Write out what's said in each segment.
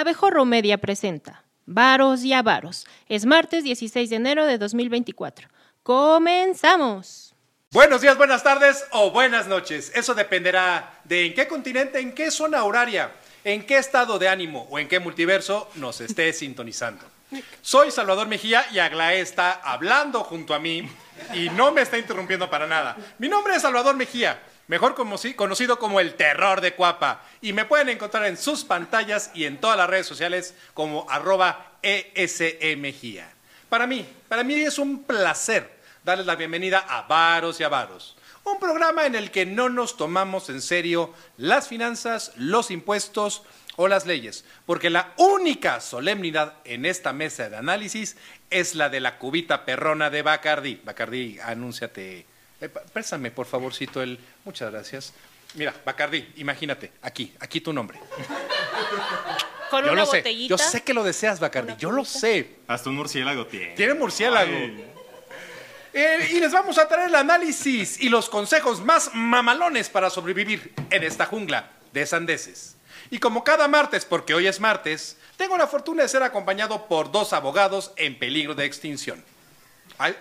Abejorro Media presenta Varos y Avaros. Es martes 16 de enero de 2024. ¡Comenzamos! Buenos días, buenas tardes o buenas noches. Eso dependerá de en qué continente, en qué zona horaria, en qué estado de ánimo o en qué multiverso nos esté sintonizando. Soy Salvador Mejía y Aglaé está hablando junto a mí y no me está interrumpiendo para nada. Mi nombre es Salvador Mejía, mejor conocido como el terror de Cuapa. Y me pueden encontrar en sus pantallas y en todas las redes sociales como arroba ESE Mejía. Para mí, para mí es un placer darles la bienvenida a Varos y Avaros. Un programa en el que no nos tomamos en serio las finanzas, los impuestos o las leyes, porque la única solemnidad en esta mesa de análisis es la de la cubita perrona de Bacardí. Bacardí, anúnciate. Eh, préstame, por favorcito, el... Muchas gracias. Mira, Bacardí, imagínate, aquí, aquí tu nombre. Con Yo una lo sé, botellita. yo sé que lo deseas, Bacardí, yo lo sé. Hasta un murciélago tiene. Tiene murciélago. Eh, y les vamos a traer el análisis y los consejos más mamalones para sobrevivir en esta jungla de sandeces. Y como cada martes, porque hoy es martes, tengo la fortuna de ser acompañado por dos abogados en peligro de extinción.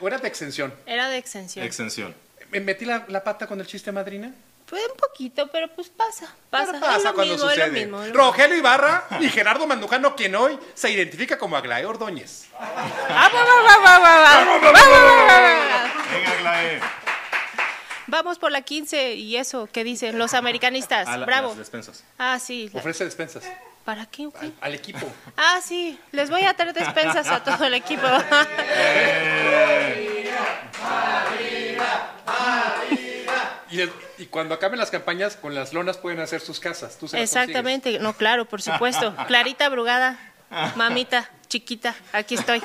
¿O era de extensión? Era de extensión. Extensión. ¿Me metí la, la pata con el chiste, madrina? Fue un poquito, pero pues pasa. Pasa, Pero pasa Es lo cuando mismo, es lo sucede. mismo, es lo Rogelio Ibarra y Gerardo Mandujano, quien hoy se identifica como Aglaé Ordóñez. Venga, Glae. Vamos por la 15 y eso, ¿qué dicen los americanistas? A la- Bravo. las despensas. Ah, sí. la- Ofrece despensas ¿Para qué? al, al equipo. Ah, sí. Les voy a traer despensas a todo el equipo. Y, el- y cuando acaben las campañas, con las lonas pueden hacer sus casas. Tú se las Exactamente. No, claro, por supuesto. Clarita Brugada, mamita, chiquita, aquí estoy.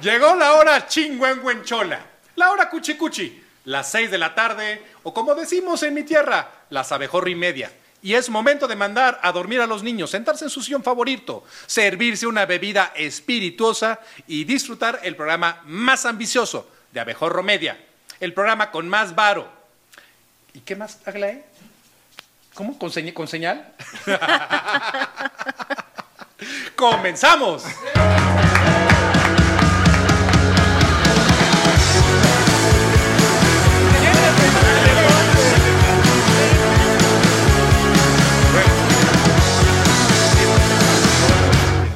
Llegó la hora chingüengüenchola, la hora cuchicuchi, las seis de la tarde, o como decimos en mi tierra, las abejorra y media. Y es momento de mandar a dormir a los niños, sentarse en su sillón favorito, servirse una bebida espirituosa y disfrutar el programa más ambicioso de Abejorro Media, el programa con más varo. ¿Y qué más, Aglaé? ¿Cómo? ¿Con, con señal? ¡Comenzamos!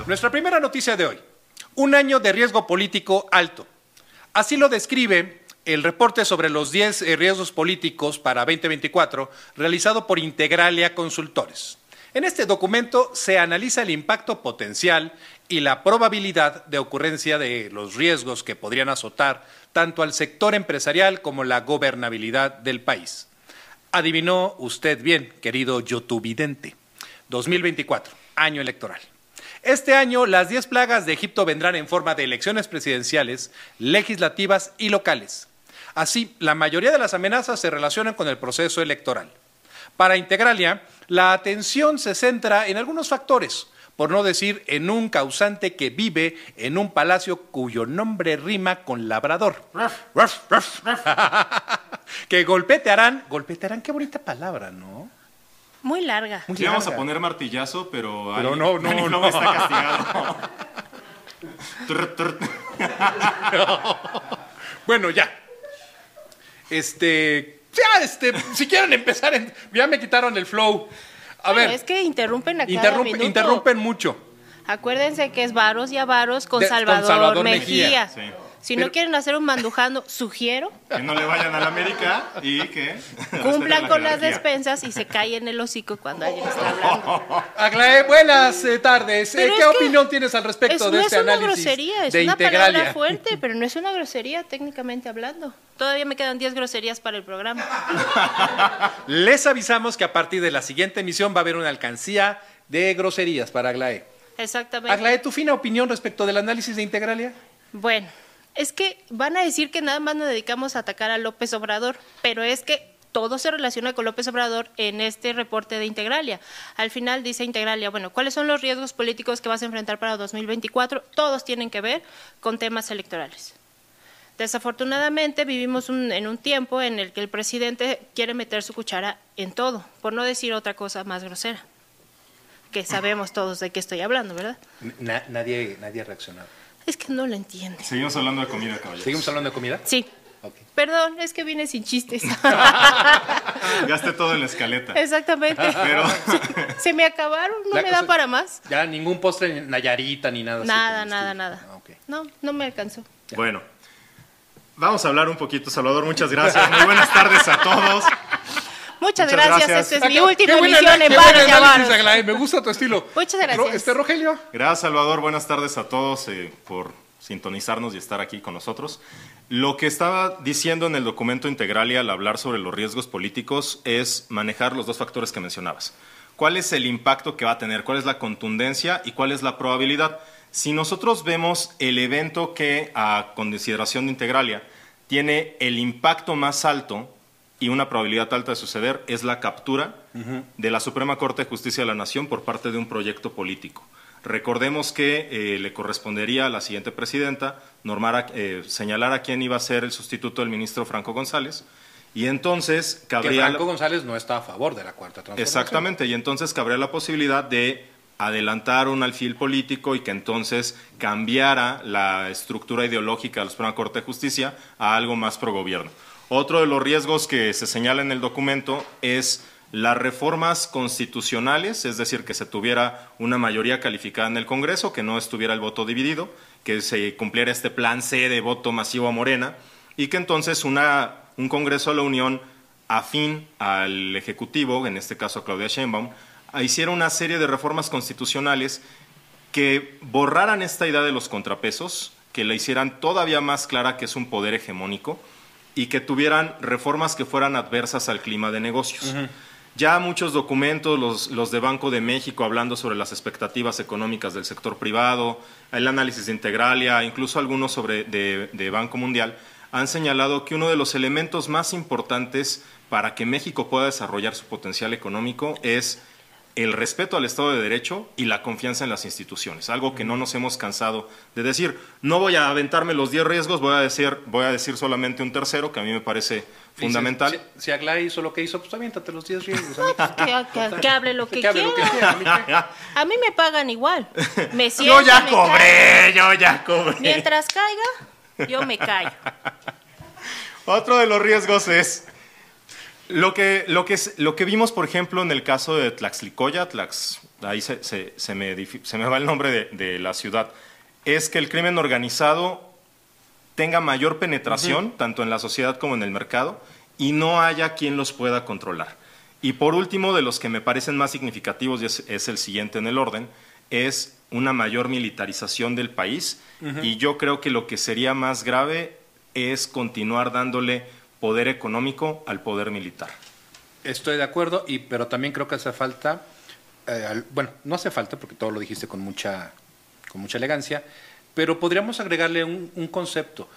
Nuestra primera noticia de hoy. Un año de riesgo político alto. Así lo describe el reporte sobre los 10 eh, riesgos políticos para 2024 realizado por Integralia Consultores. En este documento se analiza el impacto potencial y la probabilidad de ocurrencia de los riesgos que podrían azotar tanto al sector empresarial como la gobernabilidad del país. Adivinó usted bien, querido youtubidente. 2024, año electoral. Este año, las 10 plagas de Egipto vendrán en forma de elecciones presidenciales, legislativas y locales. Así, la mayoría de las amenazas se relacionan con el proceso electoral. Para Integralia, la atención se centra en algunos factores, por no decir en un causante que vive en un palacio cuyo nombre rima con labrador. que golpetearán, golpetearán, qué bonita palabra, ¿no? Muy larga. Muy Sí, vamos a poner martillazo, pero. Pero Ali- no, no, Ali no. está castigado. Tur. Bueno, ya. Este, ya, este, si quieren empezar, en- ya me quitaron el flow. A Bueno, ver, es que interrumpen a cada interrumpe- minuto. interrumpen mucho. Acuérdense que es varos y avaros con De- con Salvador, Salvador Mejía. Mejía. Sí. Si Pero- no quieren hacer un mandujando, sugiero, Que no le vayan a la América y que. cumplan respeten con la las despensas y se callen el hocico cuando alguien está hablando. Aglaé, buenas eh, tardes. Eh, ¿Qué opinión tienes al respecto Es- de no este es una análisis grosería, es de una Integralia? palabra fuerte, pero no es una grosería técnicamente hablando. Todavía me quedan 10 groserías para el programa. Les avisamos que a partir de la siguiente emisión va a haber una alcancía de groserías para Aglaé. Exactamente. Aglaé, ¿tu fina opinión respecto del análisis de Integralia? Bueno, es que van a decir que nada más nos dedicamos a atacar a López Obrador, pero es que todo se relaciona con López Obrador en este reporte de Integralia. Al final dice Integralia, bueno, ¿cuáles son los riesgos políticos que vas a enfrentar para 2024? Todos tienen que ver con temas electorales. Desafortunadamente vivimos un- en un tiempo en el que el presidente quiere meter su cuchara en todo, por no decir otra cosa más grosera. que sabemos todos de qué estoy hablando, ¿verdad? Na- nadie, nadie ha reaccionado. Es que no lo entiende. Seguimos hablando de comida, caballeros. ¿Seguimos hablando de comida? Sí. Ok. Perdón, es que vine sin chistes. Gasté todo en la escaleta. Exactamente. Pero Se me acabaron, no La me da cosa- para más. Ya ningún postre ni Nayarita ni nada. así Nada, el nada, estilo. nada. Ah, ok. No, no me alcanzó. bueno, vamos a hablar un poquito. Salvador, muchas gracias. Muy buenas tardes a todos. Muchas, Muchas gracias. gracias. Esta es mi qué- última emisión en. Aglaé, Me gusta tu estilo. Muchas gracias. Este Rogelio. Gracias, Salvador. Buenas tardes a todos eh, por sintonizarnos y estar aquí con nosotros. Lo que estaba diciendo en el documento integral y al hablar sobre los riesgos políticos es manejar los dos factores que mencionabas. ¿Cuál es el impacto que va a tener? ¿Cuál es la contundencia y cuál es la probabilidad? Si nosotros vemos el evento que, a consideración de Integralia, tiene el impacto más alto y una probabilidad alta de suceder, es la captura de la Suprema Corte de Justicia de la Nación por parte de un proyecto político. Recordemos que eh, le correspondería a la siguiente presidenta normar a- eh, señalar a quién iba a ser el sustituto del ministro Franco González y entonces Que cabría Franco González no está a favor de la cuarta transformación. Exactamente, y entonces cabría la posibilidad de adelantar un alfil político y que entonces cambiara la estructura ideológica de la Suprema Corte de Justicia a algo más pro gobierno. Otro de los riesgos que se señala en el documento es las reformas constitucionales, es decir, que se tuviera una mayoría calificada en el Congreso, que no estuviera el voto dividido, que se cumpliera este plan C de voto masivo a Morena y que entonces una, un Congreso de la Unión afín al Ejecutivo, en este caso a Claudia Sheinbaum, hiciera una serie de reformas constitucionales que borraran esta idea de los contrapesos, que la hicieran todavía más clara que es un poder hegemónico y que tuvieran reformas que fueran adversas al clima de negocios. Ya muchos documentos, los, los de Banco de México, hablando sobre las expectativas económicas del sector privado, el análisis de Integralia, incluso algunos sobre de, de Banco Mundial, han señalado que uno de los elementos más importantes para que México pueda desarrollar su potencial económico es el respeto al Estado de Derecho y la confianza en las instituciones, algo que no nos hemos cansado de decir. No voy a aventarme los 10 riesgos, voy a decir, voy a decir solamente un tercero que a mí me parece fundamental. Si, si Aglai hizo lo que hizo, pues aviéntate los 10 riesgos. a mí. Que, que- que hable lo que, Que hable lo que quiera. a mí qué. A mí me pagan igual. Me Yo ya me cobré, yo ya cobré. Mientras caiga, yo me callo. Otro de los riesgos es lo que, lo que, es- lo que vimos, por ejemplo, en el caso de Tlaxlicoya, Tlax, ahí se, se- se me, se me va el nombre de, de la ciudad, es que el crimen organizado tenga mayor penetración, tanto en la sociedad como en el mercado, y no haya quien los pueda controlar. Y por último, de los que me parecen más significativos, y es, es el siguiente en el orden, es una mayor militarización del país. Y yo creo que lo que sería más grave es continuar dándole poder económico al poder militar. Estoy de acuerdo, y, pero también creo que hace falta, eh, al- bueno, no hace falta porque todo lo dijiste con mucha, con mucha elegancia, pero podríamos agregarle un, un concepto.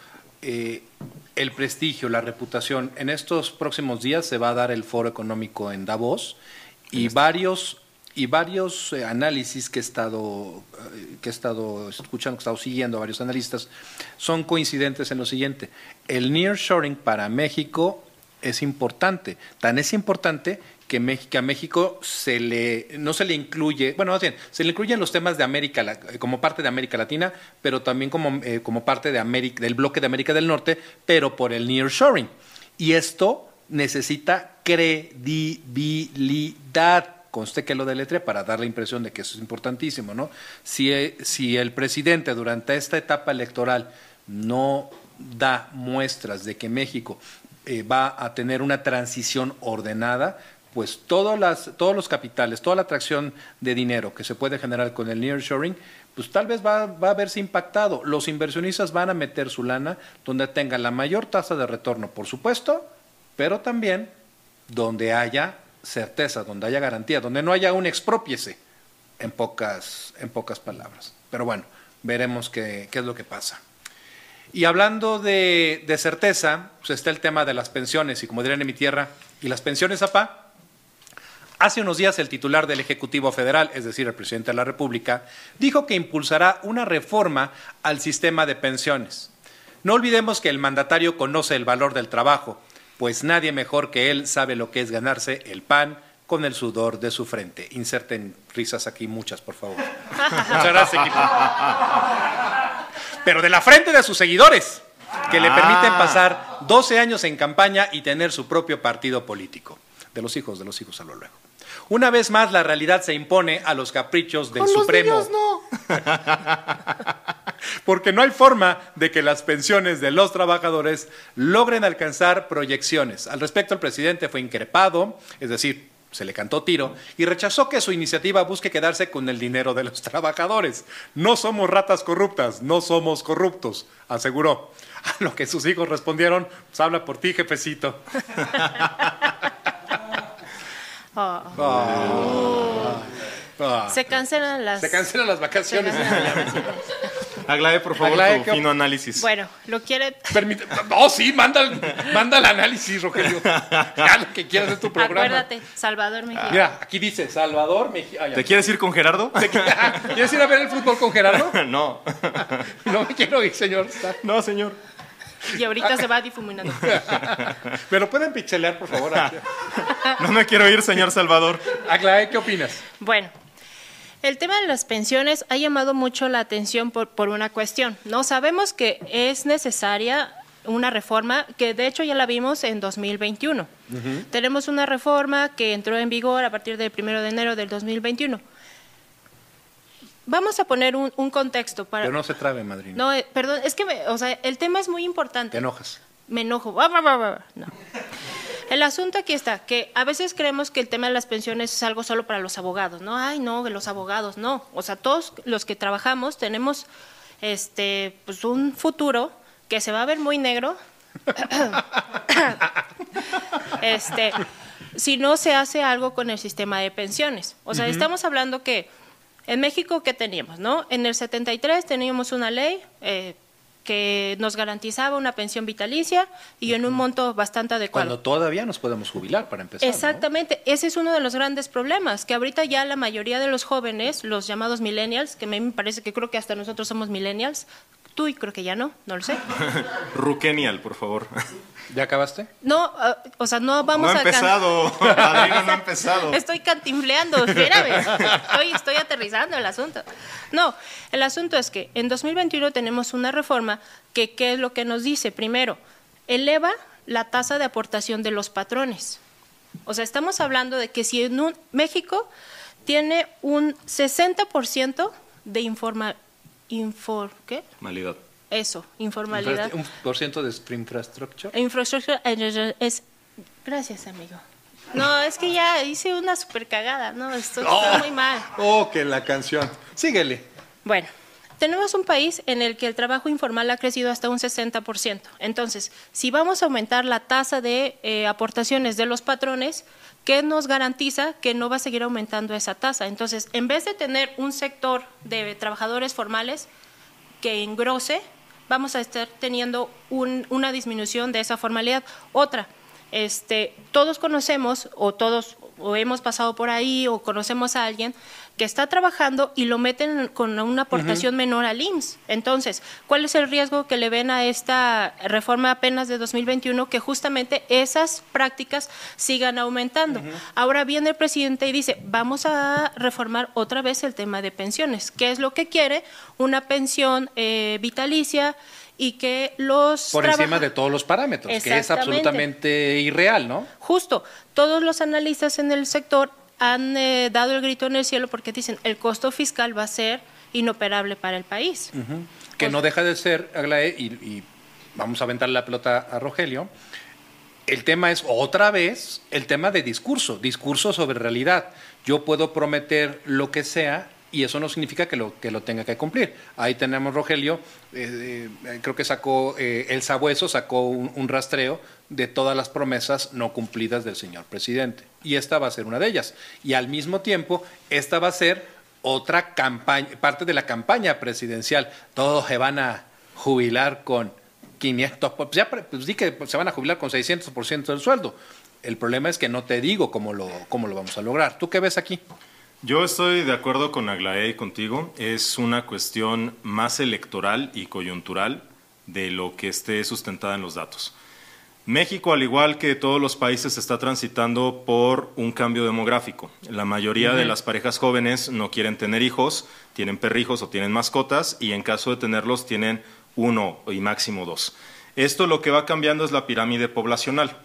Eh, el prestigio, la reputación. En estos próximos días se va a dar el foro económico en Davos y varios y varios eh, análisis que he estado eh, que he estado escuchando, que he estado siguiendo a varios analistas son coincidentes en lo siguiente. El nearshoring para México es importante, tan es importante que, que a México se le no se le incluye, bueno, más bien, se le incluyen los temas de América eh, como parte de América Latina, pero también como, como parte de América, del bloque de América del Norte, pero por el nearshoring. Y esto necesita credibilidad. Conste que lo deletre para dar la impresión de que eso es importantísimo, ¿no? Si, eh, si el presidente durante esta etapa electoral no da muestras de que México eh, va a tener una transición ordenada, pues todas las, todos los capitales, toda la atracción de dinero que se puede generar con el nearshoring, pues tal vez va, va a verse impactado. Los inversionistas van a meter su lana donde tengan la mayor tasa de retorno, por supuesto, pero también donde haya certeza, donde haya garantía, donde no haya un expropiese, en pocas, en pocas palabras. Pero bueno, veremos qué, qué es lo que pasa. Y hablando de, de certeza, pues está el tema de las pensiones, y como dirían en mi tierra, ¿y las pensiones, apá? Hace unos días el titular del Ejecutivo Federal, es decir, el presidente de la República, dijo que impulsará una reforma al sistema de pensiones. No olvidemos que el mandatario conoce el valor del trabajo, pues nadie mejor que él sabe lo que es ganarse el pan con el sudor de su frente. Inserten risas aquí, muchas, por favor. Muchas gracias, equipo. Pero de la frente de sus seguidores, que le permiten Ah. pasar 12 años en campaña y tener su propio partido político. De los hijos, de los hijos a lo luego. Una vez más, la realidad se impone a los caprichos del Supremo. Porque no hay forma de que las pensiones de los trabajadores logren alcanzar proyecciones. Al respecto, el presidente fue increpado, es decir, se le cantó tiro, y rechazó que su iniciativa busque quedarse con el dinero de los trabajadores. No somos ratas corruptas, no somos corruptos, aseguró. A lo que sus hijos respondieron, pues habla por ti, jefecito. Oh. Ah. Se cancelan las. Se cancelan las se vacaciones. cancelan las vacaciones. Aglae, por favor, Aglae, tu ¿qué op- fino análisis. Bueno, lo quiere. Permite- No, sí, manda, el- manda el análisis, Rogelio. Haz lo que quieras de tu programa. Acuérdate, Salvador Mejía. Mira, aquí dice Salvador Mejía. ¿Te quieres ir con Gerardo? ¿Quieres ir a ver el fútbol con Gerardo? no. No me quiero ir, señor. No, señor. Y ahorita se va difuminando. ¿Me lo pueden pichelear, por favor? No me quiero ir, señor Salvador. Aglae, ¿qué opinas? Bueno, el tema de las pensiones ha llamado mucho la atención por, por una cuestión. No sabemos que es necesaria una reforma que de hecho ya la vimos en 2021. Tenemos una reforma que entró en vigor a partir del 1 de enero del 2021. Vamos a poner un, un contexto para... Pero no se trabe, madrina. No, eh, perdón, es que, me- o sea, el tema es muy importante Te enojas. me enojo. No. El asunto aquí está, que a veces creemos que el tema de las pensiones es algo solo para los abogados, ¿no? Ay, no, los abogados, no. O sea, todos los que trabajamos tenemos este, pues un futuro que se va a ver muy negro. este, si no se hace algo con el sistema de pensiones. O sea, estamos hablando que en México, ¿qué teníamos? No? En el 73 teníamos una ley eh, que nos garantizaba una pensión vitalicia y en un monto bastante adecuado. Cuando todavía nos podemos jubilar, para empezar. ¿no? Exactamente, ese es uno de los grandes problemas, que ahorita ya la mayoría de los jóvenes, los llamados millennials, que a mí me parece que creo que hasta nosotros somos millennials, tú y creo que ya no, no lo sé. Rukenial, por favor. ¿Ya acabaste? No, ah, o sea, no vamos no ha a... empezado. Padrino, no ha empezado. Estoy cantinfleando, espérame. Estoy, estoy aterrizando el asunto. No, el asunto es que en 2021 tenemos una reforma que, ¿qué es lo que nos dice? Primero, eleva la tasa de aportación de los patrones. O sea, estamos hablando de que si en un, México tiene un 60% de informa, infor, ¿qué? Malidad. Eso, informalidad. Un por ciento de infraestructura. Infraestructura es. Gracias, amigo. No, es que ya hice una super cagada. No, esto está muy mal. Oh, que la canción. Síguele. Bueno, tenemos un país en el que el trabajo informal ha crecido hasta un 60%. Entonces, si vamos a aumentar la tasa de eh, aportaciones de los patrones, ¿qué nos garantiza que no va a seguir aumentando esa tasa? Entonces, en vez de tener un sector de trabajadores formales que engrose, vamos a estar teniendo un- una disminución de esa formalidad. Otra, este, todos conocemos o todos o hemos pasado por ahí o conocemos a alguien que está trabajando y lo meten con una aportación menor al IMSS. Entonces, ¿cuál es el riesgo que le ven a esta reforma apenas de 2021 que justamente esas prácticas sigan aumentando? Ahora viene el presidente y dice, vamos a reformar otra vez el tema de pensiones. ¿Qué es lo que quiere? Una pensión eh, vitalicia y que los Por encima de todos los parámetros, que es absolutamente irreal, ¿no? Justo, todos los analistas en el sector han eh, dado el grito en el cielo porque dicen el costo fiscal va a ser inoperable para el país. Que no deja de ser, Aglae, y, y vamos a aventar la pelota a Rogelio. El tema es otra vez el tema de discurso, discurso sobre realidad. Yo puedo prometer lo que sea y eso no significa que lo, que lo tenga que cumplir. Ahí tenemos Rogelio, eh, eh, creo que sacó, eh, el sabueso sacó un, un rastreo de todas las promesas no cumplidas del señor presidente. Y esta va a ser una de ellas. Y al mismo tiempo, esta va a ser otra campaña, parte de la campaña presidencial. Todos se van a jubilar con 500, pues ya di que se van a jubilar con 600% del sueldo. El problema es que no te digo cómo lo, cómo lo vamos a lograr. ¿Tú qué ves aquí? Yo estoy de acuerdo con Aglaé y contigo. Es una cuestión más electoral y coyuntural de lo que esté sustentada en los datos. México, al igual que todos los países, está transitando por un cambio demográfico. La mayoría de las parejas jóvenes no quieren tener hijos, tienen perrijos o tienen mascotas y en caso de tenerlos tienen uno y máximo dos. Esto lo que va cambiando es la pirámide poblacional.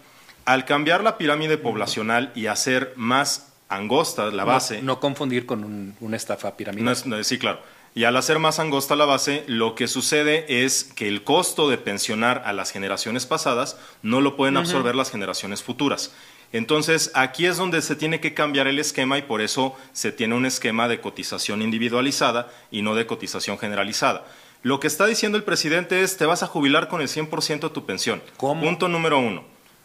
Al cambiar la pirámide poblacional y hacer más angosta la base... No, confundir con una estafa piramidal. sí, claro. Y al hacer más angosta la base, lo que sucede es que el costo de pensionar a las generaciones pasadas no lo pueden absorber las generaciones futuras. Entonces, aquí es donde se tiene que cambiar el esquema y por eso se tiene un esquema de cotización individualizada y no de cotización generalizada. Lo que está diciendo el presidente es, te vas a jubilar con el 100% de tu pensión. ¿Cómo? Punto número uno.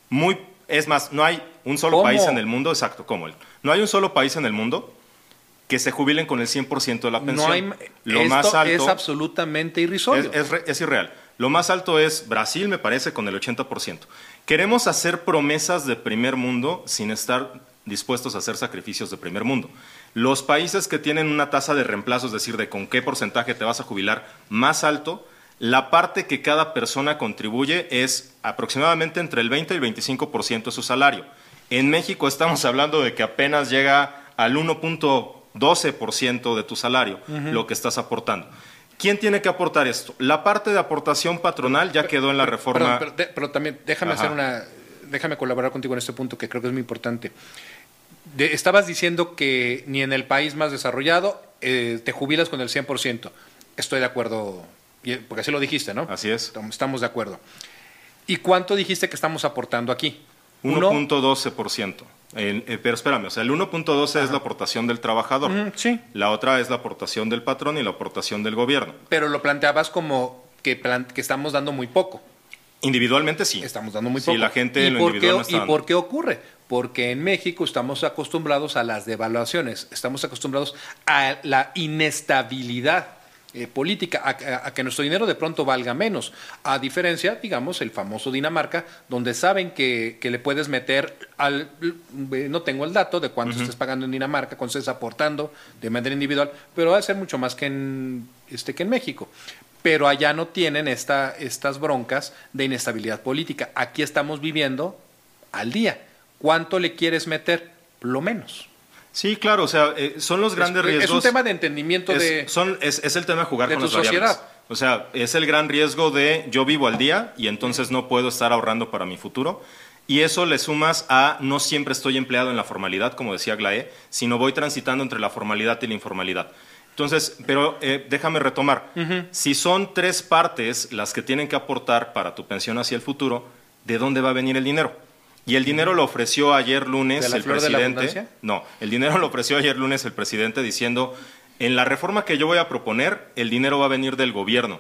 Muy, es más, no hay un solo país en el mundo, exacto, como él. No hay un solo país en el mundo que se jubilen con el 100% de la pensión. Lo más alto es absolutamente irrisorio. Es, irreal. Lo más alto es Brasil, me parece, con el 80%. Queremos hacer promesas de primer mundo sin estar dispuestos a hacer sacrificios de primer mundo. Los países que tienen una tasa de reemplazo, es decir, de con qué porcentaje te vas a jubilar más alto, la parte que cada persona contribuye es aproximadamente entre el 20 y el 25% de su salario. En México estamos hablando de que apenas llega al 1. 12% de tu salario, lo que estás aportando. ¿Quién tiene que aportar esto? La parte de aportación patronal ya quedó en la reforma. Pero, también déjame hacer una, déjame colaborar contigo en este punto que creo que es muy importante. estabas diciendo que ni en el país más desarrollado eh, te jubilas con el 100%. Estoy de acuerdo, porque así lo dijiste, ¿no? Así es. Estamos de acuerdo. ¿Y cuánto dijiste que estamos aportando aquí? 1.12%. Eh, pero espérame, o sea, el 1.12 es la aportación del trabajador. sí. La otra es la aportación del patrón y la aportación del gobierno. Pero lo planteabas como que, que estamos dando muy poco. Individualmente sí. Estamos dando muy poco. Sí, la gente ¿Y, por qué, ¿Y por qué ocurre? Porque en México estamos acostumbrados a las devaluaciones, estamos acostumbrados a la inestabilidad eh, política, a, que nuestro dinero de pronto valga menos. A diferencia, digamos, el famoso Dinamarca, donde saben que, le puedes meter al. Eh, no tengo el dato de cuánto estés pagando en Dinamarca, cuánto estés aportando de manera individual, pero va a ser mucho más que en, este, que en México. Pero allá no tienen esta, estas broncas de inestabilidad política. Aquí estamos viviendo al día. ¿Cuánto le quieres meter? Lo menos. Sí, claro, o sea, eh, son los grandes riesgos. Es un tema de entendimiento es, de. Son, es, el tema de jugar con las sociedad. O sea, es el gran riesgo de yo vivo al día y entonces no puedo estar ahorrando para mi futuro. Y eso le sumas a no siempre estoy empleado en la formalidad, como decía Glae, sino voy transitando entre la formalidad y la informalidad. Entonces, pero eh, déjame retomar. Si son tres partes las que tienen que aportar para tu pensión hacia el futuro, ¿de dónde va a venir el dinero? Y el dinero lo ofreció ayer lunes el presidente. no, el dinero lo ofreció ayer lunes el presidente diciendo, en la reforma que yo voy a proponer, el dinero va a venir del gobierno.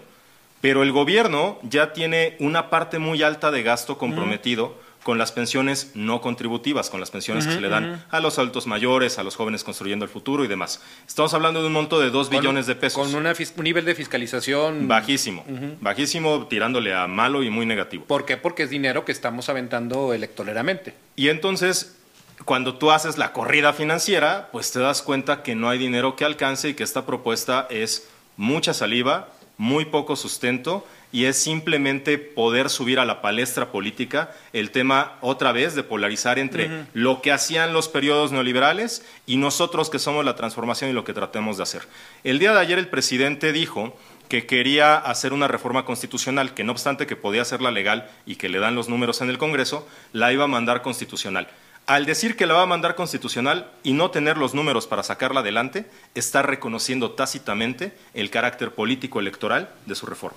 Pero el gobierno ya tiene una parte muy alta de gasto comprometido con las pensiones no contributivas, con las pensiones que se le dan a los altos mayores, a los jóvenes construyendo el futuro y demás. Estamos hablando de un monto de 2 billones de pesos. Con un nivel de fiscalización bajísimo, bajísimo, tirándole a malo y muy negativo. ¿Por qué? Porque es dinero que estamos aventando electoralmente. Y entonces, cuando tú haces la corrida financiera, pues te das cuenta que no hay dinero que alcance y que esta propuesta es mucha saliva, muy poco sustento y es simplemente poder subir a la palestra política el tema otra vez de polarizar entre lo que hacían los periodos neoliberales y nosotros que somos la transformación y lo que tratemos de hacer. El día de ayer el presidente dijo que quería hacer una reforma constitucional, que no obstante que podía hacerla legal y que le dan los números en el Congreso, la iba a mandar constitucional. Al decir que la va a mandar constitucional y no tener los números para sacarla adelante, está reconociendo tácitamente el carácter político electoral de su reforma.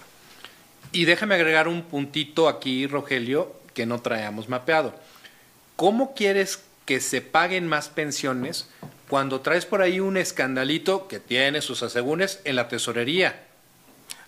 Y déjame agregar un puntito aquí, Rogelio, que no traemos mapeado. ¿Cómo quieres que se paguen más pensiones cuando traes por ahí un escandalito que tiene sus asegúnes en la tesorería?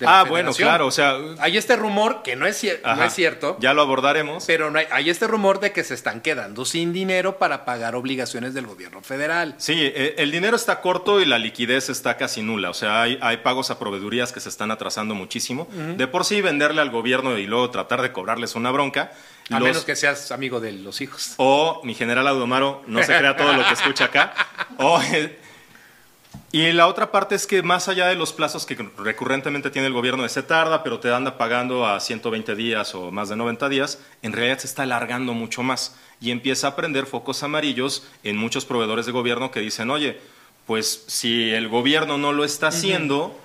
Ah, bueno, claro, o sea... Hay este rumor, que no es, no es cierto. Ya lo abordaremos. Pero no hay, hay, este rumor de que se están quedando sin dinero para pagar obligaciones del gobierno federal. Sí, eh, el dinero está corto y la liquidez está casi nula. O sea, hay, hay pagos a proveedurías que se están atrasando muchísimo. De por sí, venderle al gobierno y luego tratar de cobrarles una bronca. A menos que seas amigo de los hijos. O mi general Audomaro no se crea todo lo que escucha acá. O... Eh, Y la otra parte es que más allá de los plazos que recurrentemente tiene el gobierno de se tarda, pero te anda pagando a 120 días o más de 90 días, en realidad se está alargando mucho más y empieza a prender focos amarillos en muchos proveedores de gobierno que dicen, oye, pues si el gobierno no lo está haciendo,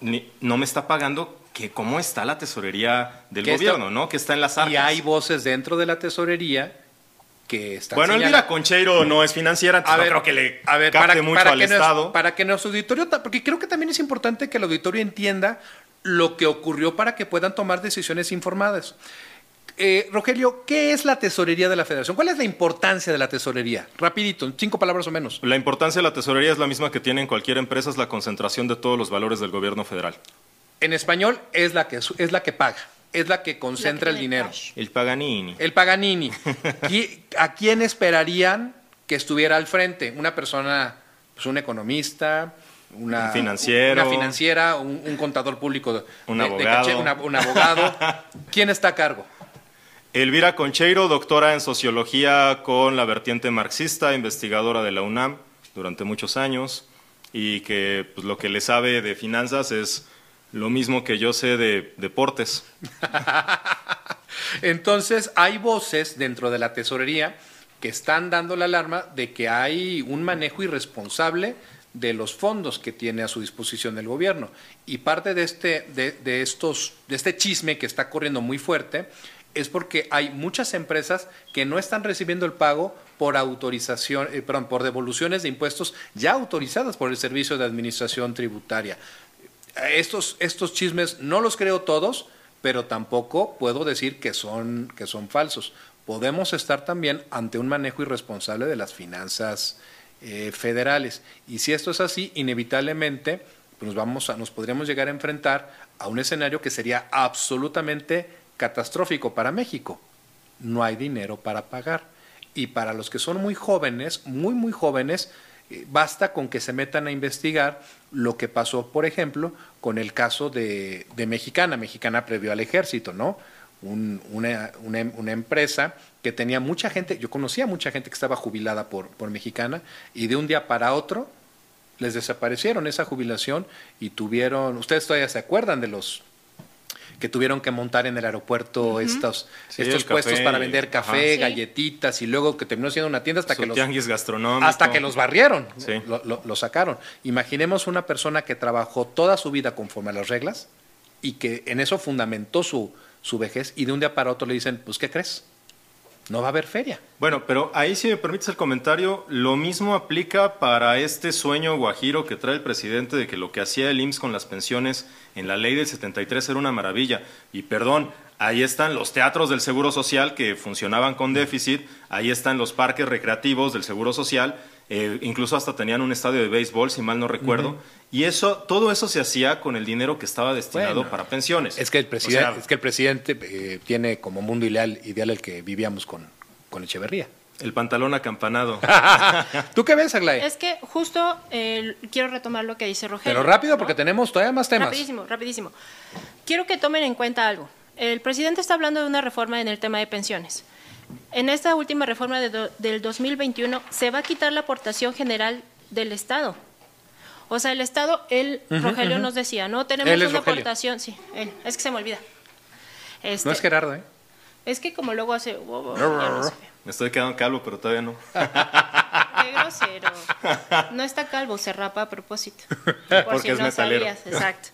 no me está pagando, que cómo está la tesorería del gobierno, ¿no? Que está en las arcas. Y hay voces dentro de la tesorería que están Bueno, Elvira Concheiro no es financiera, no creo que le a ver, para, mucho al Estado. para que nuestro auditorio, porque creo que también es importante que el auditorio entienda lo que ocurrió para que puedan tomar decisiones informadas. Eh, Rogelio, ¿qué es la tesorería de la federación? ¿Cuál es la importancia de la tesorería? Rapidito, cinco palabras o menos. La importancia de la tesorería es la misma que tiene en cualquier empresa, es la concentración de todos los valores del gobierno federal. En español es la que, es la que paga, es la que concentra el dinero. El Paganini. El Paganini. ¿A quién esperarían que estuviera al frente? Una persona, pues un economista, una, financiero, una financiera, un, contador público, un abogado. un abogado. ¿Quién está a cargo? Elvira Concheiro, doctora en sociología con la vertiente marxista, investigadora de la UNAM durante muchos años y que pues, lo que le sabe de finanzas es lo mismo que yo sé de deportes. Entonces, hay voces dentro de la tesorería que están dando la alarma de que hay un manejo irresponsable de los fondos que tiene a su disposición el gobierno. Y parte de este, de, estos, de este chisme que está corriendo muy fuerte es porque hay muchas empresas que no están recibiendo el pago por autorización, eh, perdón, por devoluciones de impuestos ya autorizadas por el Servicio de Administración Tributaria. Estos, estos chismes no los creo todos, pero tampoco puedo decir que son, que son falsos. Podemos estar también ante un manejo irresponsable de las finanzas eh, federales. Y si esto es así, inevitablemente pues nos, vamos a, nos podríamos llegar a enfrentar a un escenario que sería absolutamente catastrófico para México. No hay dinero para pagar. Y para los que son muy jóvenes, muy, muy jóvenes, basta con que se metan a investigar lo que pasó, por ejemplo, con el caso de, Mexicana. Mexicana previó al ejército, ¿no? una, una, empresa que tenía mucha gente, yo conocía mucha gente que estaba jubilada por, por Mexicana y de un día para otro les desaparecieron esa jubilación y tuvieron, ustedes todavía se acuerdan de los que tuvieron que montar en el aeropuerto estos, estos puestos para vender café, galletitas y luego que terminó siendo una tienda hasta que los hasta que los barrieron, lo, sacaron. Imaginemos una persona que trabajó toda su vida conforme a las reglas y que en eso fundamentó su, su vejez y de un día para otro le dicen, pues ¿qué crees? No va a haber feria. Bueno, pero ahí si me permites el comentario, lo mismo aplica para este sueño guajiro que trae el presidente de que lo que hacía el IMSS con las pensiones en la ley del 73 era una maravilla. Y perdón, ahí están los teatros del Seguro Social que funcionaban con déficit, ahí están los parques recreativos del Seguro Social eh, incluso hasta tenían un estadio de béisbol, si mal no recuerdo, y eso, todo eso se hacía con el dinero que estaba destinado para pensiones. Es que el presidente, es que el presidente eh, tiene como mundo ideal, ideal el que vivíamos con, con Echeverría. El pantalón acampanado. ¿Tú qué ves, Aglaya? Es que justo eh, quiero retomar lo que dice Rogelio. Pero rápido, porque tenemos todavía más temas. Rapidísimo, rapidísimo. Quiero que tomen en cuenta algo. El presidente está hablando de una reforma en el tema de pensiones. En esta última reforma del 2021 se va a quitar la aportación general del Estado. O sea, el Estado, él, Rogelio nos decía, no tenemos una aportación, sí, es que se me olvida. Este, no es Gerardo, ¿eh? Es que como luego hace... me estoy quedando calvo, pero todavía no. Qué grosero. No está calvo, se rapa a propósito. Por Porque es no Sabías, exacto.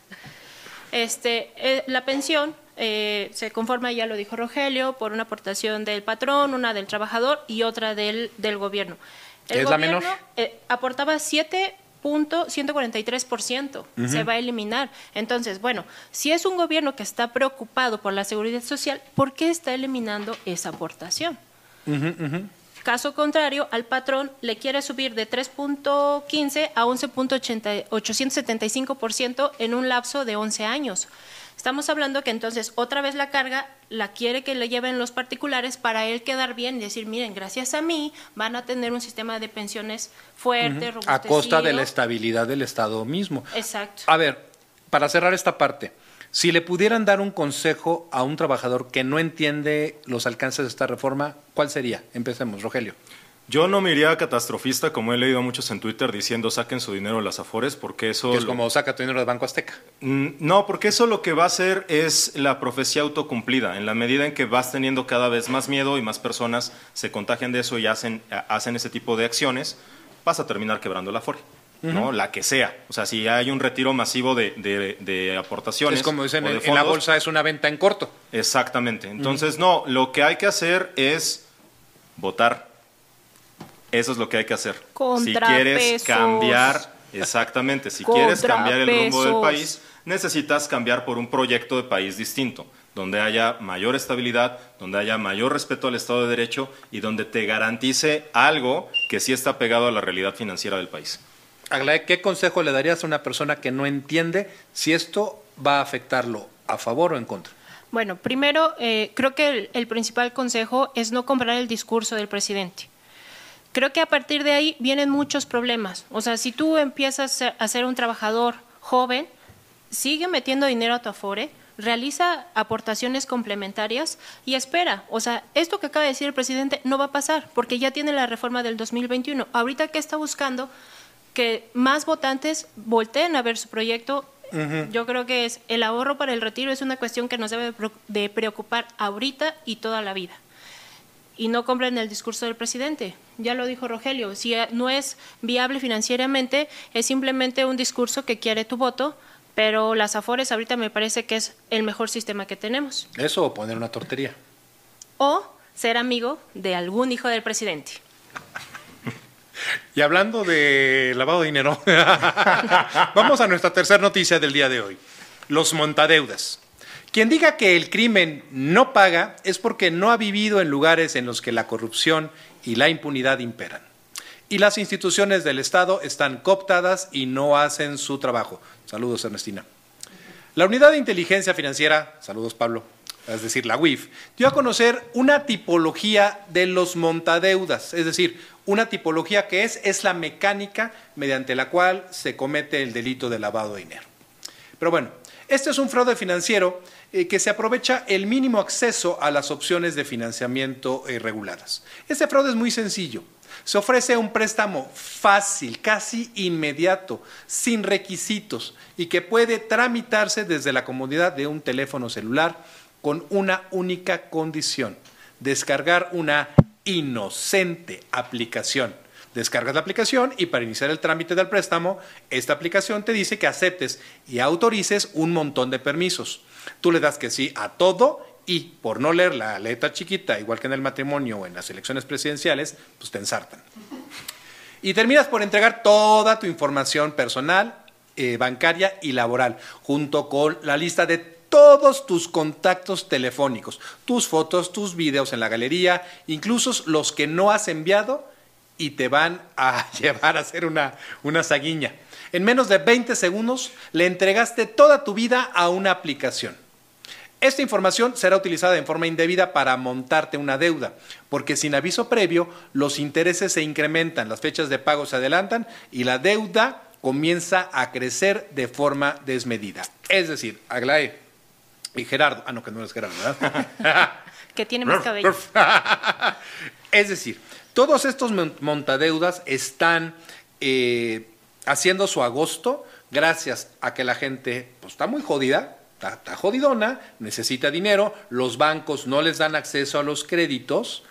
Este, eh, la pensión eh, se conforma, ya lo dijo Rogelio, por una aportación del patrón, una del trabajador y otra del, del gobierno. El ¿Es gobierno, la menor? Eh, aportaba 7.143%, se va a eliminar. Entonces, bueno, si es un gobierno que está preocupado por la seguridad social, ¿por qué está eliminando esa aportación? Caso contrario, al patrón le quiere subir de 3.15 a 11.875% en un lapso de 11 años. Estamos hablando que entonces otra vez la carga la quiere que le lleven los particulares para él quedar bien y decir, miren, gracias a mí van a tener un sistema de pensiones fuerte, uh A costa de la estabilidad del Estado mismo. Exacto. A ver, para cerrar esta parte, si le pudieran dar un consejo a un trabajador que no entiende los alcances de esta reforma, ¿cuál sería? Empecemos, Rogelio. Yo no me iría catastrofista, como he leído muchos en Twitter diciendo saquen su dinero de las Afores, porque eso... Que es como saca tu dinero del Banco Azteca. Mm, No, porque eso lo que va a hacer es la profecía autocumplida. En la medida en que vas teniendo cada vez más miedo y más personas se contagian de eso y hacen, hacen ese tipo de acciones, vas a terminar quebrando la Afore. ¿No? La que sea. O sea, si hay un retiro masivo de, de- de aportaciones. Es como dicen, o de en, en la fondos, bolsa es una venta en corto. Exactamente. Entonces, no, lo que hay que hacer es votar. Eso es lo que hay que hacer. Si quieres cambiar, exactamente, si quieres cambiar el rumbo del país, necesitas cambiar por un proyecto de país distinto, donde haya mayor estabilidad, donde haya mayor respeto al Estado de Derecho y donde te garantice algo que sí está pegado a la realidad financiera del país. ¿Qué consejo le darías a una persona que no entiende si esto va a afectarlo a favor o en contra? Bueno, primero, eh, creo que el, el principal consejo es no comprar el discurso del presidente. Creo que a partir de ahí vienen muchos problemas. O sea, si tú empiezas a ser un trabajador joven, sigue metiendo dinero a tu Afore, realiza aportaciones complementarias y espera. O sea, esto que acaba de decir el presidente no va a pasar porque ya tiene la reforma del 2021. Ahorita que está buscando que más votantes volteen a ver su proyecto. Yo creo que es el ahorro para el retiro es una cuestión que nos debe de preocupar ahorita y toda la vida. Y no compren el discurso del presidente. Ya lo dijo Rogelio, si eh, no es viable financieramente, es simplemente un discurso que quiere tu voto, pero las Afores ahorita me parece que es el mejor sistema que tenemos. Eso o poner una tortería. O ser amigo de algún hijo del presidente. Y hablando de lavado de dinero, vamos a nuestra tercera noticia del día de hoy. Los montadeudas. Quien diga que el crimen no paga es porque no ha vivido en lugares en los que la corrupción y la impunidad imperan. Y las instituciones del Estado están cooptadas y no hacen su trabajo. Saludos, Ernestina. La Unidad de Inteligencia Financiera, saludos Pablo, es decir, la UIF, dio a conocer una tipología de los montadeudas, es decir, una tipología que es, es la mecánica mediante la cual se comete el delito de lavado de dinero. Pero bueno, este es un fraude financiero eh, que se aprovecha el mínimo acceso a las opciones de financiamiento eh, reguladas. Este fraude es muy sencillo. Se ofrece un préstamo fácil, casi inmediato, sin requisitos y que puede tramitarse desde la comodidad de un teléfono celular con una única condición, descargar una inocente aplicación. Descargas la aplicación y para iniciar el trámite del préstamo, esta aplicación te dice que aceptes y autorices un montón de permisos. Tú le das que sí a todo y por no leer la letra chiquita, igual que en el matrimonio o en las elecciones presidenciales, pues te ensartan. Y terminas por entregar toda tu información personal, eh, bancaria y laboral, junto con la lista de todos tus contactos telefónicos, tus fotos, tus videos en la galería, incluso los que no has enviado y te van a llevar a hacer una, una saguiña. En menos de 20 segundos le entregaste toda tu vida a una aplicación. Esta información será utilizada en forma indebida para montarte una deuda, porque sin aviso previo los intereses se incrementan, las fechas de pago se adelantan y la deuda comienza a crecer de forma desmedida. Es decir, Aglae y Gerardo, ah no, que no es Gerardo, ¿verdad? Que tiene más cabello. es decir, todos estos mon- montadeudas están eh, haciendo su agosto gracias a que la gente pues, está muy jodida, está, está jodidona, necesita dinero, los bancos no les dan acceso a los créditos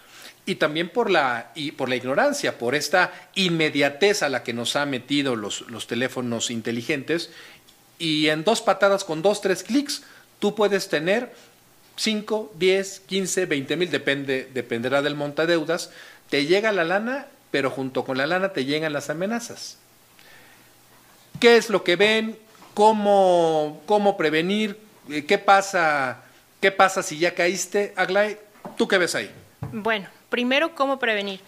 y también por la, y por la ignorancia, por esta inmediatez a la que nos ha metido los, los teléfonos inteligentes y en dos patadas con dos, tres clics tú puedes tener 5, 10, 15, 20 mil, depende, dependerá del montadeudas, te llega la lana, pero junto con la lana te llegan las amenazas. ¿Qué es lo que ven? ¿Cómo, cómo prevenir? Eh, ¿Qué pasa, ¿Qué pasa si ya caíste? Aglay, ¿tú qué ves ahí? Bueno, primero, ¿cómo prevenir?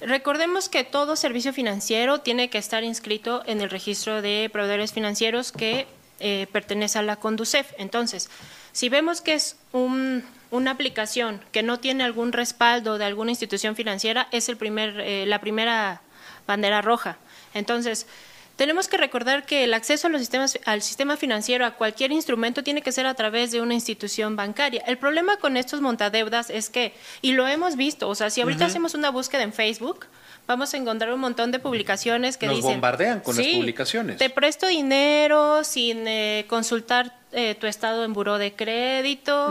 Recordemos que todo servicio financiero tiene que estar inscrito en el registro de proveedores financieros que eh, pertenece a la Conducef. Entonces, si vemos que es un- una aplicación que no tiene algún respaldo de alguna institución financiera, es el primer, eh, la primera bandera roja. Entonces, Tenemos que recordar que el acceso a los sistemas, al sistema financiero, a cualquier instrumento, tiene que ser a través de una institución bancaria. El problema con estos montadeudas es que, y lo hemos visto, o sea, si ahorita hacemos una búsqueda en Facebook, vamos a encontrar un montón de publicaciones que Nos dicen... bombardean con las "Sí, publicaciones". Te presto dinero sin eh, consultar eh, tu estado en buró de crédito,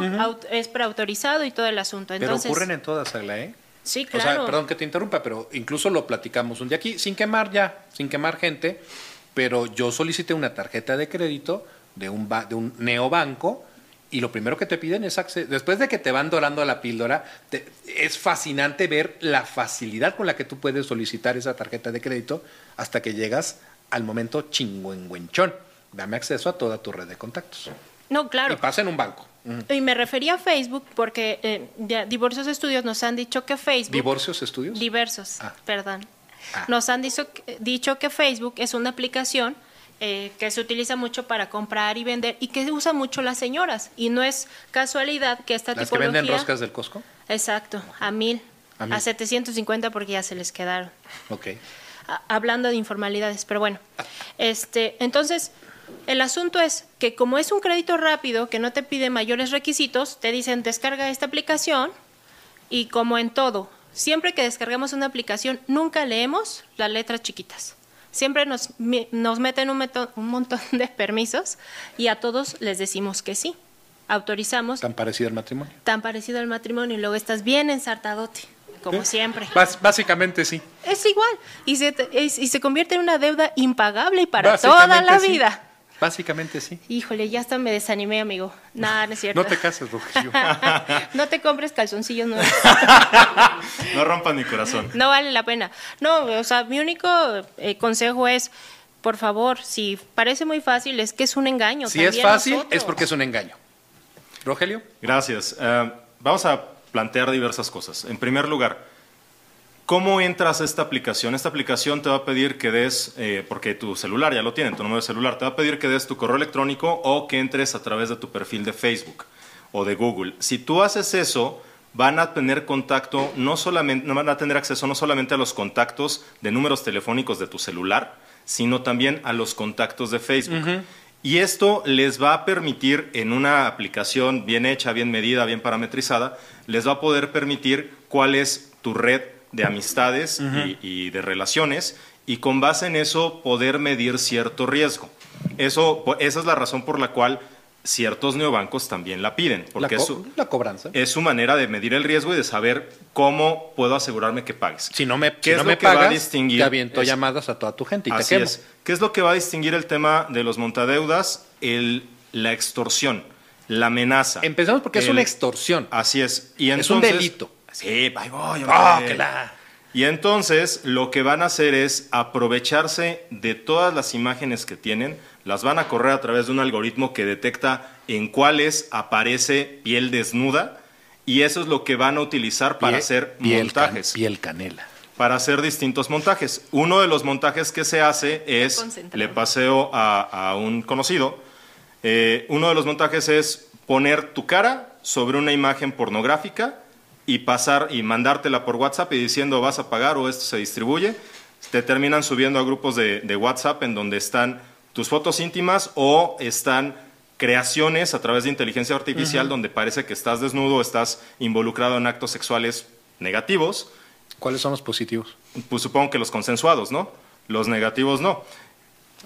es preautorizado y todo el asunto. Pero Entonces, ocurren en todas, Agla, ¿eh? Sí, O sea, claro. perdón que te interrumpa, pero incluso lo platicamos un día aquí, sin quemar ya, sin quemar gente, pero yo solicité una tarjeta de crédito de un, ba- de un neobanco y lo primero que te piden es acceso. Después de que te van dorando la píldora, te- es fascinante ver la facilidad con la que tú puedes solicitar esa tarjeta de crédito hasta que llegas al momento chingüengüenchón. Dame acceso a toda tu red de contactos. No, claro. Y pasa en un banco. Y me refería a Facebook porque eh, ya diversos estudios nos han dicho que Facebook... ¿Divorcios estudios? Diversos, Ah. perdón. Ah. Nos han dicho, dicho que Facebook es una aplicación eh, que se utiliza mucho para comprar y vender y que usan mucho las señoras. Y no es casualidad que esta ¿Las que tipología... venden roscas del Costco? Exacto, a mil, A a, mil. 750 porque ya se les quedaron. Ok. A- hablando de informalidades, pero bueno. Este, entonces, el asunto es que como es un crédito rápido que no te pide mayores requisitos, te dicen descarga esta aplicación y como en todo, siempre que descargamos una aplicación nunca leemos las letras chiquitas. Siempre nos, nos meten un, meto- un montón de permisos y a todos les decimos que sí. Autorizamos Tan parecido al matrimonio. tan parecido al matrimonio y luego estás bien ensartadote, como siempre. Básicamente sí. Es igual. Y se, y se convierte en una deuda impagable y para toda la sí. vida. Básicamente sí. Híjole, ya hasta me desanimé, amigo. Nada, no es cierto. No te cases, Rogelio. no te compres calzoncillos nuevos. No rompan mi corazón. No vale la pena. No, o sea, mi único eh, consejo es, por favor, si parece muy fácil, es que es un engaño. si es fácil, nosotros. es porque es un engaño. Rogelio, Gracias. Eh, vamos a plantear diversas cosas. En primer lugar, ¿cómo entras a esta aplicación? Esta aplicación te va a pedir que des, eh, porque tu celular ya lo tiene, tu número de celular, te va a pedir que des tu correo electrónico o que entres a través de tu perfil de Facebook o de Google. Si tú haces eso, van a tener contacto, no solamente, van a tener acceso no solamente a los contactos de números telefónicos de tu celular, sino también a los contactos de Facebook. Y esto les va a permitir, en una aplicación bien hecha, bien medida, bien parametrizada, les va a poder permitir cuál es tu red de amistades y, y de relaciones y con base en eso poder medir cierto riesgo. Eso, esa es la razón por la cual ciertos neobancos también la piden, la, porque co- es su, la cobranza. es su manera de medir el riesgo y de saber cómo puedo asegurarme que pagues. si no me, ¿Qué si es no lo me que va a distinguir? te aviento Es- llamadas a toda tu gente y Así te quemo. es. ¿Qué es lo que va a distinguir el tema de los montadeudas? El, la extorsión, la amenaza. Empezamos porque es una extorsión. Así es. Y Es un delito. Sí, ahí voy. ¡Ah, hombre. que la! Y entonces lo que van a hacer es aprovecharse de todas las imágenes que tienen, las van a correr a través de un algoritmo que detecta en cuáles aparece piel desnuda y eso es lo que van a utilizar para Piel- hacer piel can- montajes piel canela. para hacer distintos montajes. Uno de los montajes que se hace es, le paseo a, a un conocido, eh, uno de los montajes es poner tu cara sobre una imagen pornográfica y pasar y mandártela por WhatsApp y diciendo vas a pagar o esto se distribuye. Te terminan subiendo a grupos de, de WhatsApp en donde están tus fotos íntimas o están creaciones a través de inteligencia artificial donde parece que estás desnudo, estás involucrado en actos sexuales negativos ¿Cuáles son los positivos? pues supongo que los consensuados, ¿no? Los negativos no.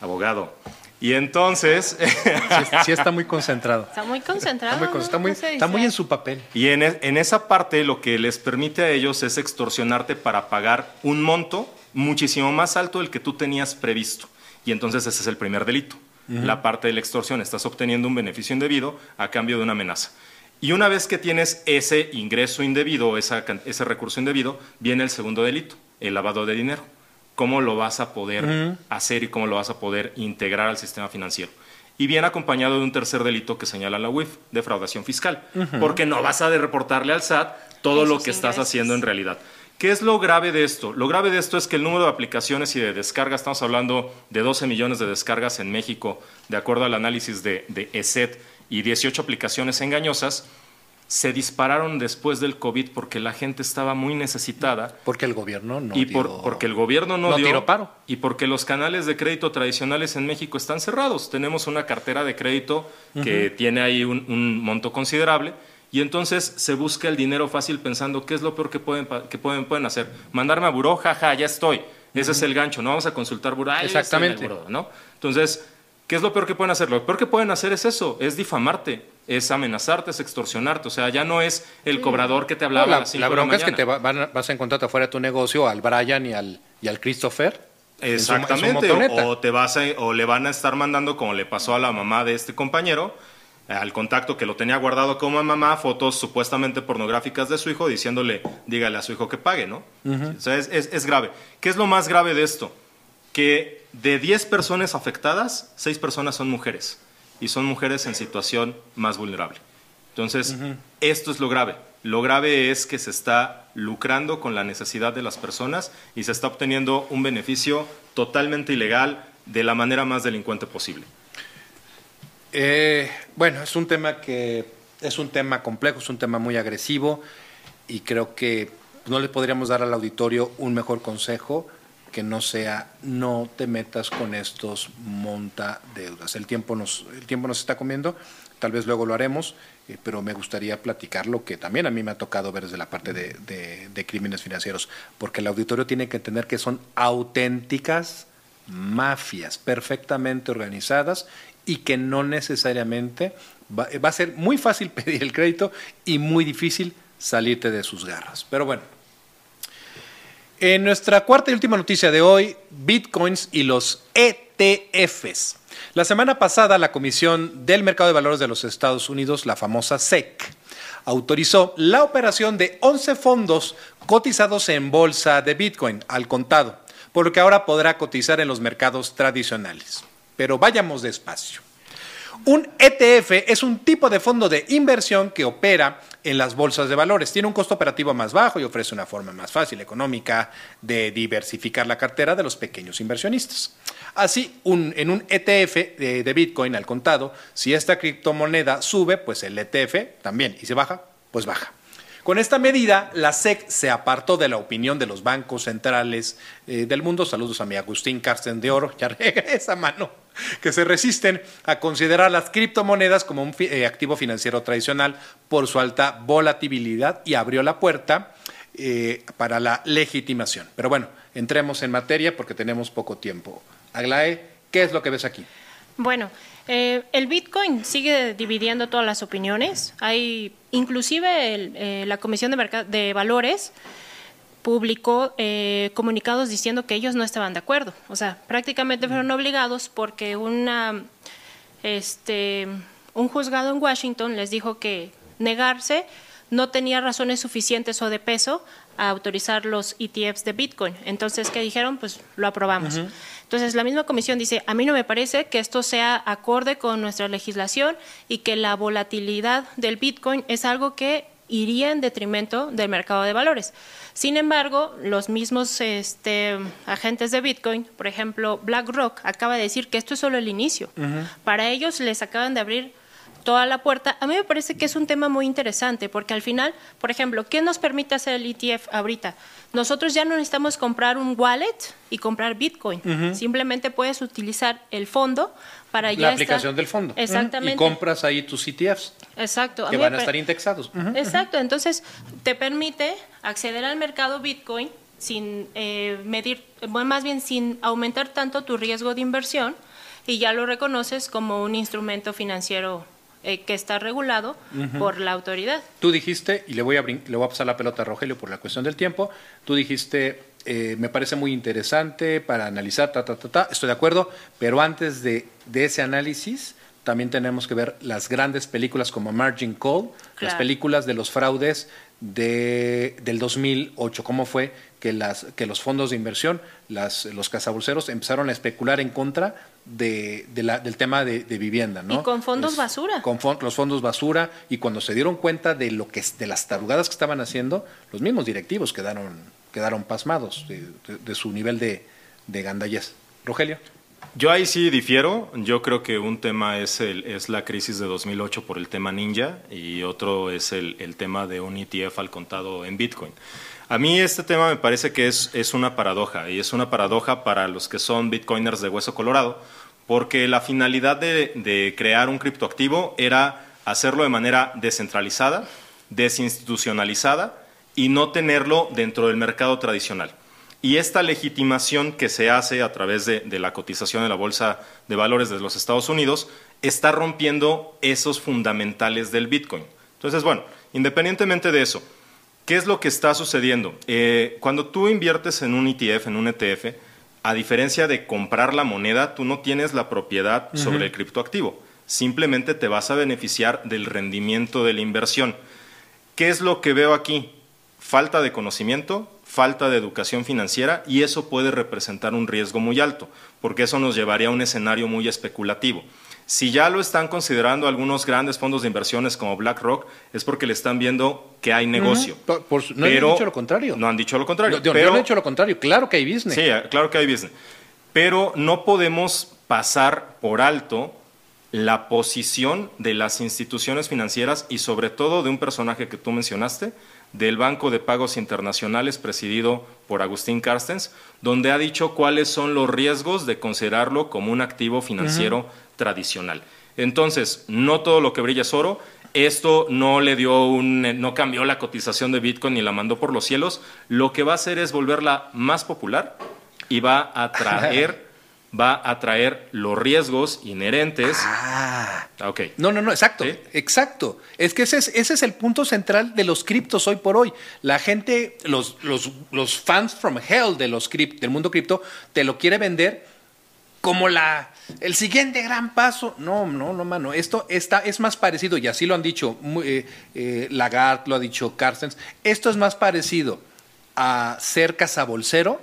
Abogado. Y entonces, Sí, sí está muy concentrado. Está muy concentrado. Está muy, con- ¿no? está muy- No se está muy distrae. en su papel. y en, e- en esa parte lo que les permite a ellos es extorsionarte para pagar un monto muchísimo más alto del que tú tenías previsto. Y entonces ese es el primer delito. La parte de la extorsión, estás obteniendo un beneficio indebido a cambio de una amenaza. Y una vez que tienes ese ingreso indebido, esa ese recurso indebido, viene el segundo delito, el lavado de dinero. ¿Cómo lo vas a poder hacer y cómo lo vas a poder integrar al sistema financiero? Y viene acompañado de un tercer delito que señala la UIF, defraudación fiscal, porque no vas a de reportarle al SAT todo lo que estás haciendo en realidad. ¿Qué es lo grave de esto? Lo grave de esto es que el número de aplicaciones y de descargas, estamos hablando de 12 millones de descargas en México, de acuerdo al análisis de, de ESET, y 18 aplicaciones engañosas, se dispararon después del COVID porque la gente estaba muy necesitada. Porque el gobierno no y por, porque el gobierno no, no dio tiró paro. y porque los canales de crédito tradicionales en México están cerrados. Tenemos una cartera de crédito que tiene ahí un, un, monto considerable y entonces se busca el dinero fácil pensando qué es lo peor que pueden, que pueden, pueden hacer. Mandarme a buró, jaja, ya estoy. Ese es el gancho. No vamos a consultar buró. Exactamente. Buró, ¿no? Entonces ¿Qué es lo peor que pueden hacer? Lo peor que pueden hacer es eso, es difamarte, es amenazarte, es extorsionarte. O sea, ya no es el cobrador que te hablaba No, la, a las cinco la de la bronca es que te va- van a- vas a encontrarte afuera de tu negocio al Brian y al, y al Christopher. en su- en su Exactamente, o, te vas a- o le van a estar mandando, como le pasó a la mamá de este compañero, al contacto que lo tenía guardado como mamá, fotos supuestamente pornográficas de su hijo, diciéndole, dígale a su hijo que pague, ¿no? O sea, es, es- es grave. ¿Qué es lo más grave de esto? Que de 10 personas afectadas, 6 personas son mujeres, y son mujeres en situación más vulnerable. Entonces, esto es lo grave. Lo grave es que se está lucrando con la necesidad de las personas y se está obteniendo un beneficio totalmente ilegal de la manera más delincuente posible. Eh, bueno, es un tema que es un tema complejo, es un tema muy agresivo y creo que no le podríamos dar al auditorio un mejor consejo que no sea no te metas con estos monta deudas. El tiempo nos el tiempo nos está comiendo, tal vez luego lo haremos, eh, pero me gustaría platicar lo que también a mí me ha tocado ver desde la parte de, de- de crímenes financieros, porque el auditorio tiene que entender que son auténticas mafias perfectamente organizadas y que no necesariamente va, va a ser muy fácil pedir el crédito y muy difícil salirte de sus garras. Pero bueno, en nuestra cuarta y última noticia de hoy, bitcoins y los ETFs. La semana pasada, la Comisión del Mercado de Valores de los Estados Unidos, la famosa SEC, autorizó la operación de 11 fondos cotizados en bolsa de bitcoin al contado, por lo que ahora podrá cotizar en los mercados tradicionales. Pero vayamos despacio. Un ETF es un tipo de fondo de inversión que opera en las bolsas de valores. Tiene un costo operativo más bajo y ofrece una forma más fácil, económica, de diversificar la cartera de los pequeños inversionistas. Así, en un ETF de, de Bitcoin al contado, si esta criptomoneda sube, pues el ETF también, y si baja, pues baja. Con esta medida, la SEC se apartó de la opinión de los bancos centrales eh, del mundo. Saludos a mi Agustín Carsten de Oro, ya regresa mano, que se resisten a considerar las criptomonedas como un eh, activo financiero tradicional por su alta volatilidad y abrió la puerta eh, para la legitimación. Pero bueno, entremos en materia porque tenemos poco tiempo. Aglae, ¿qué es lo que ves aquí? Bueno, eh, el Bitcoin sigue dividiendo todas las opiniones. Hay, inclusive el, eh, la Comisión de, de Valores publicó eh, comunicados diciendo que ellos no estaban de acuerdo. O sea, prácticamente fueron obligados porque una, este, un juzgado en Washington les dijo que negarse no tenía razones suficientes o de peso a autorizar los ETFs de Bitcoin. Entonces, ¿qué dijeron? Pues lo aprobamos. Entonces, la misma comisión dice, a mí no me parece que esto sea acorde con nuestra legislación y que la volatilidad del Bitcoin es algo que iría en detrimento del mercado de valores. Sin embargo, los mismos este, agentes de Bitcoin, por ejemplo, BlackRock, acaba de decir que esto es solo el inicio. Para ellos les acaban de abrir toda la puerta. A mí me parece que es un tema muy interesante porque al final, por ejemplo, ¿qué nos permite hacer el ETF ahorita? Nosotros ya no necesitamos comprar un wallet y comprar Bitcoin. Simplemente puedes utilizar el fondo para ya la estar- aplicación del fondo. Exactamente. Y compras ahí tus ETFs Exacto. Que van a estar indexados. Exacto, entonces te permite acceder al mercado Bitcoin sin eh, medir, bueno, más bien sin aumentar tanto tu riesgo de inversión y ya lo reconoces como un instrumento financiero eh, que está regulado por la autoridad. Tú dijiste, y le voy, a le voy a pasar la pelota a Rogelio por la cuestión del tiempo, tú dijiste, eh, me parece muy interesante para analizar, ta, ta, ta, ta, estoy de acuerdo, pero antes de, de ese análisis también tenemos que ver las grandes películas como Margin Call, las películas de los fraudes de, del 2008, cómo fue que, las, que los fondos de inversión, las, los cazabolseros empezaron a especular en contra de, de la- del tema de, de vivienda. ¿no? Y con fondos basura. Con fon- los fondos basura y cuando se dieron cuenta de lo que de las tarugadas que estaban haciendo, los mismos directivos quedaron quedaron pasmados de su nivel de, de gandallez. Rogelio. Yo ahí sí difiero. Yo creo que un tema es, el, es la crisis de 2008 por el tema ninja y otro es el, el tema de un ETF al contado en Bitcoin. A mí este tema me parece que es, es una paradoja y es una paradoja para los que son bitcoiners de hueso colorado, porque la finalidad de, de crear un criptoactivo era hacerlo de manera descentralizada, desinstitucionalizada y no tenerlo dentro del mercado tradicional. Y esta legitimación que se hace a través de, de, la cotización en la Bolsa de Valores de los Estados Unidos está rompiendo esos fundamentales del Bitcoin. Entonces, bueno, independientemente de eso, ¿qué es lo que está sucediendo? Eh, cuando tú inviertes en un ETF, en un ETF, a diferencia de comprar la moneda, tú no tienes la propiedad uh -huh. sobre el criptoactivo. Simplemente te vas a beneficiar del rendimiento de la inversión. ¿Qué es lo que veo aquí? Falta de conocimiento, falta de educación financiera y eso puede representar un riesgo muy alto, porque eso nos llevaría a un escenario muy especulativo. Si ya lo están considerando algunos grandes fondos de inversiones como BlackRock, es porque le están viendo que hay negocio. Uh -huh. por, por, no pero, han dicho lo contrario. No han dicho lo contrario. No, pero, no han dicho lo contrario. Claro que hay business. Sí, claro que hay business. Pero no podemos pasar por alto la posición de las instituciones financieras y sobre todo de un personaje que tú mencionaste, del Banco de Pagos Internacionales presidido por Agustín Carstens, donde ha dicho cuáles son los riesgos de considerarlo como un activo financiero uh -huh. tradicional. Entonces, no todo lo que brilla es oro. Esto no le dio un, no cambió la cotización de Bitcoin ni la mandó por los cielos. Lo que va a hacer es volverla más popular y va a traer va a traer los riesgos inherentes. Ah, ok. No, no, no, exacto, ¿Sí? exacto. Es que ese es, ese es el punto central de los criptos hoy por hoy. La gente, los, los, los fans from hell de los cript, del mundo cripto, te lo quiere vender como la, el siguiente gran paso. No, no, no, mano. Esto está, es más parecido, y así lo han dicho eh, eh, Lagarde, lo ha dicho Carstens. Esto es más parecido a ser cazabolsero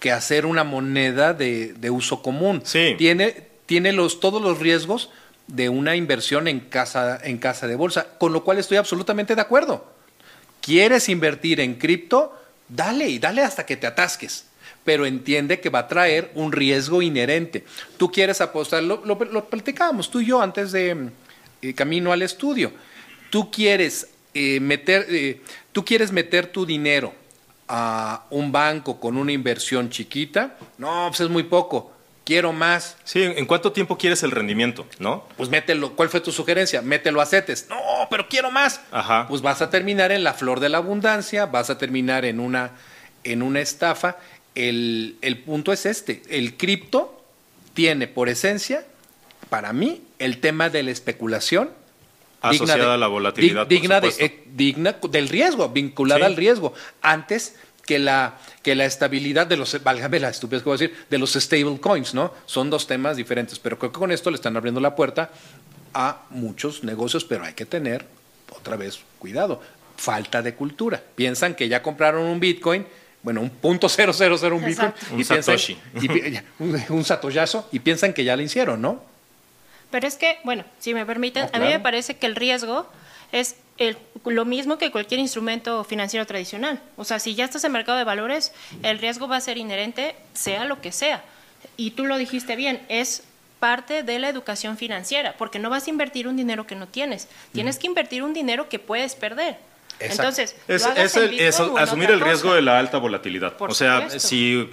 que hacer una moneda de, de uso común. Sí. Tiene, tiene los, todos los riesgos de una inversión en casa, en casa de bolsa, con lo cual estoy absolutamente de acuerdo. ¿Quieres invertir en cripto? Dale y dale hasta que te atasques, pero entiende que va a traer un riesgo inherente. Tú quieres apostar, lo, lo, lo platicábamos tú y yo antes de eh, camino al estudio. Tú quieres eh, meter, eh, tú quieres meter tu dinero a un banco con una inversión chiquita, no, pues es muy poco. Quiero más. Sí, ¿en cuánto tiempo quieres el rendimiento, no? Pues mételo. ¿Cuál fue tu sugerencia? Mételo a CETES. No, pero quiero más. Ajá. Pues vas a terminar en la flor de la abundancia, vas a terminar en una, en una estafa. El, el punto es este. El cripto tiene por esencia, para mí, el tema de la especulación asociada de, a la volatilidad. Digna, de, eh, digna del riesgo, vinculada sí. al riesgo. Antes que la, que la estabilidad de los, válgame la estupidez que voy a decir, de los stable coins, ¿no? Son dos temas diferentes, pero creo que con esto le están abriendo la puerta a muchos negocios, pero hay que tener, otra vez, cuidado, falta de cultura. Piensan que ya compraron un Bitcoin, bueno, un punto cero cero cero un Bitcoin. Un y Satoshi. Piensan, y, un, un satollazo, y piensan que ya lo hicieron, ¿no? Pero es que, bueno, si me permiten, claro. a mí me parece que el riesgo es el, lo mismo que cualquier instrumento financiero tradicional. O sea, si ya estás en mercado de valores, el riesgo va a ser inherente, sea lo que sea. Y tú lo dijiste bien, es parte de la educación financiera, porque no vas a invertir un dinero que no tienes, tienes que invertir un dinero que puedes perder. Exacto. Entonces, es, es, el, es asumir el riesgo de la alta volatilidad. Por o sea, supuesto. si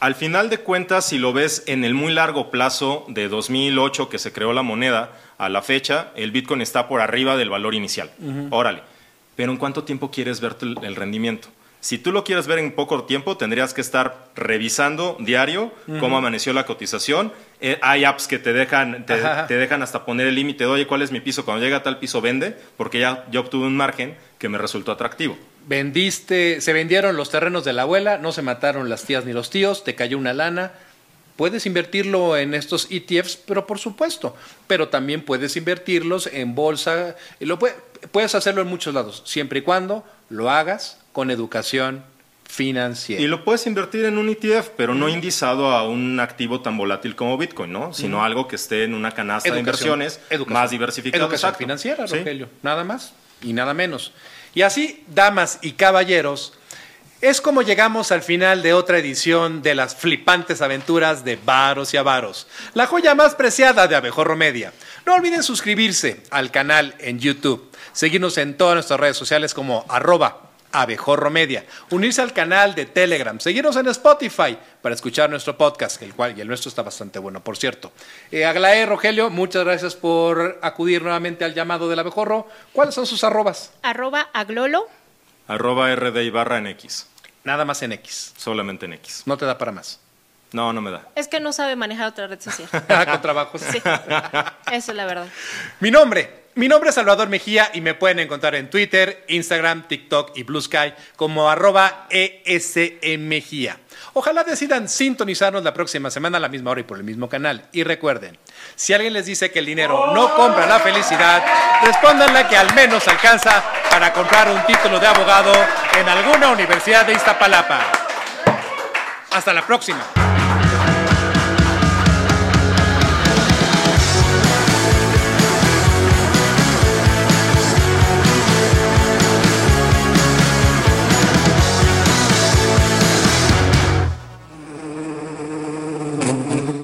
al final de cuentas, si lo ves en el muy largo plazo de 2008 que se creó la moneda a la fecha, el Bitcoin está por arriba del valor inicial. Uh -huh. Órale. Pero ¿en cuánto tiempo quieres ver el, el, rendimiento? Si tú lo quieres ver en poco tiempo, tendrías que estar revisando diario uh -huh. cómo amaneció la cotización. Eh, hay apps que te dejan, te, te dejan hasta poner el límite de, oye, ¿cuál es mi piso? Cuando llega a tal piso, vende, porque ya, obtuve un margen que me resultó atractivo vendiste, se vendieron los terrenos de la abuela, no se mataron las tías ni los tíos, te cayó una lana. Puedes invertirlo en estos ETFs, pero por supuesto, pero también puedes invertirlos en bolsa, lo puede, puedes hacerlo en muchos lados, siempre y cuando lo hagas con educación financiera. Y lo puedes invertir en un ETF, pero no indizado a un activo tan volátil como Bitcoin, ¿no? Sino mm. algo que esté en una canasta educación, de inversiones educación, más diversificada. Educación Exacto. financiera, Rogelio, ¿Sí? nada más y nada menos. Y así, damas y caballeros, es como llegamos al final de otra edición de las flipantes aventuras de Varos y Avaros, la joya más preciada de Abejorro Media. No olviden suscribirse al canal en YouTube, seguirnos en todas nuestras redes sociales como arroba Abejorro Media, unirse al canal de Telegram, seguirnos en Spotify para escuchar nuestro podcast, el cual y el nuestro está bastante bueno, por cierto. Eh, Aglaé, Rogelio, muchas gracias por acudir nuevamente al llamado del Abejorro. ¿Cuáles son sus arrobas? Arroba aglolo. Arroba RD y barra en X. Nada más en X. Solamente en X. No te da para más. No, no me da. Es que no sabe manejar otra red social. Con trabajos. Sí, eso es la verdad. Mi nombre, mi nombre es Salvador Mejía y me pueden encontrar en Twitter, Instagram, TikTok y Blue Sky como arroba ESMejía. Ojalá decidan sintonizarnos la próxima semana a la misma hora y por el mismo canal. Y recuerden, si alguien les dice que el dinero no compra la felicidad, respóndanle que al menos alcanza para comprar un título de abogado en alguna universidad de Iztapalapa. Hasta la próxima.